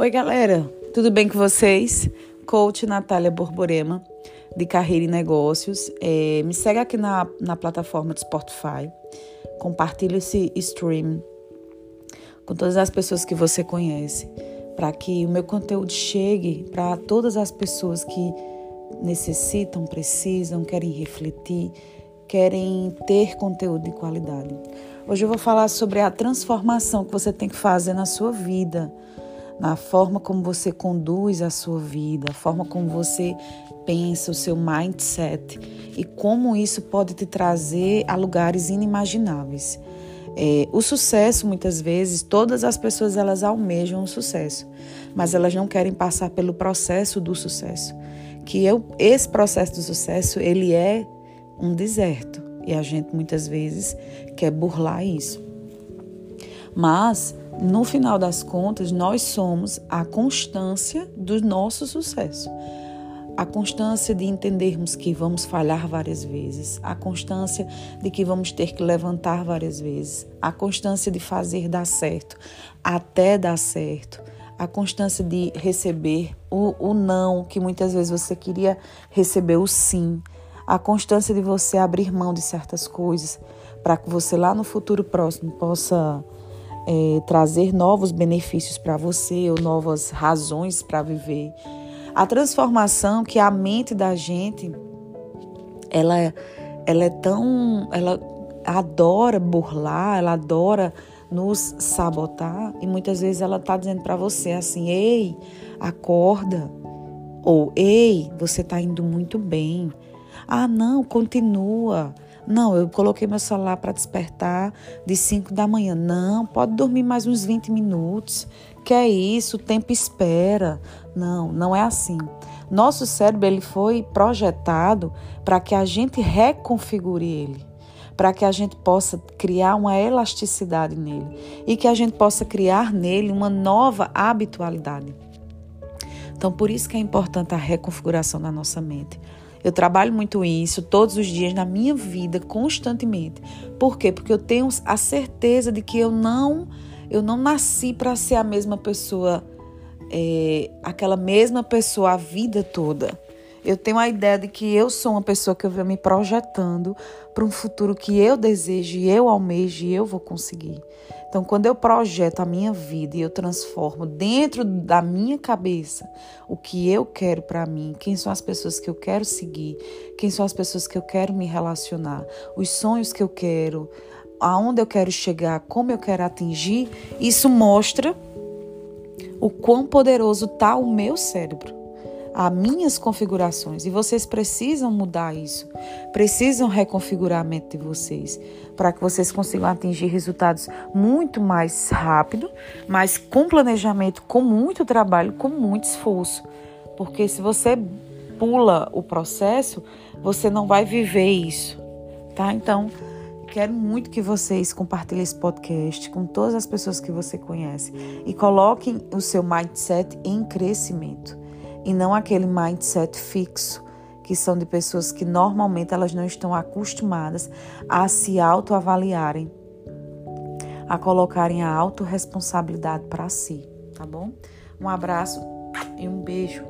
Oi, galera, tudo bem com vocês? Coach Natália Borborema, de Carreira e Negócios. É, me segue aqui na, na plataforma do Spotify. Compartilhe esse stream com todas as pessoas que você conhece, para que o meu conteúdo chegue para todas as pessoas que necessitam, precisam, querem refletir, querem ter conteúdo de qualidade. Hoje eu vou falar sobre a transformação que você tem que fazer na sua vida na forma como você conduz a sua vida, a forma como você pensa, o seu mindset e como isso pode te trazer a lugares inimagináveis. É, o sucesso, muitas vezes, todas as pessoas elas almejam o sucesso, mas elas não querem passar pelo processo do sucesso. Que eu, esse processo do sucesso ele é um deserto e a gente muitas vezes quer burlar isso. Mas no final das contas, nós somos a constância do nosso sucesso. A constância de entendermos que vamos falhar várias vezes, a constância de que vamos ter que levantar várias vezes, a constância de fazer dar certo até dar certo, a constância de receber o, o não, que muitas vezes você queria receber o sim, a constância de você abrir mão de certas coisas para que você lá no futuro próximo possa é, trazer novos benefícios para você ou novas razões para viver. A transformação que a mente da gente ela, ela é tão. Ela adora burlar, ela adora nos sabotar e muitas vezes ela está dizendo para você assim: ei, acorda. Ou ei, você está indo muito bem. Ah, não, continua. Não, eu coloquei meu celular para despertar de 5 da manhã. Não, pode dormir mais uns 20 minutos. Que é isso? O tempo espera. Não, não é assim. Nosso cérebro ele foi projetado para que a gente reconfigure ele, para que a gente possa criar uma elasticidade nele e que a gente possa criar nele uma nova habitualidade. Então, por isso que é importante a reconfiguração da nossa mente. Eu trabalho muito isso todos os dias na minha vida, constantemente. Por quê? Porque eu tenho a certeza de que eu não, eu não nasci para ser a mesma pessoa, é, aquela mesma pessoa a vida toda. Eu tenho a ideia de que eu sou uma pessoa que eu venho me projetando para um futuro que eu desejo, eu almejo e eu vou conseguir. Então, quando eu projeto a minha vida e eu transformo dentro da minha cabeça o que eu quero para mim, quem são as pessoas que eu quero seguir, quem são as pessoas que eu quero me relacionar, os sonhos que eu quero, aonde eu quero chegar, como eu quero atingir, isso mostra o quão poderoso está o meu cérebro a minhas configurações. E vocês precisam mudar isso, precisam reconfigurar a mente de vocês para que vocês consigam atingir resultados muito mais rápido, mas com planejamento, com muito trabalho, com muito esforço, porque se você pula o processo, você não vai viver isso, tá? Então Quero muito que vocês compartilhem esse podcast com todas as pessoas que você conhece e coloquem o seu mindset em crescimento e não aquele mindset fixo que são de pessoas que normalmente elas não estão acostumadas a se autoavaliarem, a colocarem a autorresponsabilidade para si, tá bom? Um abraço e um beijo.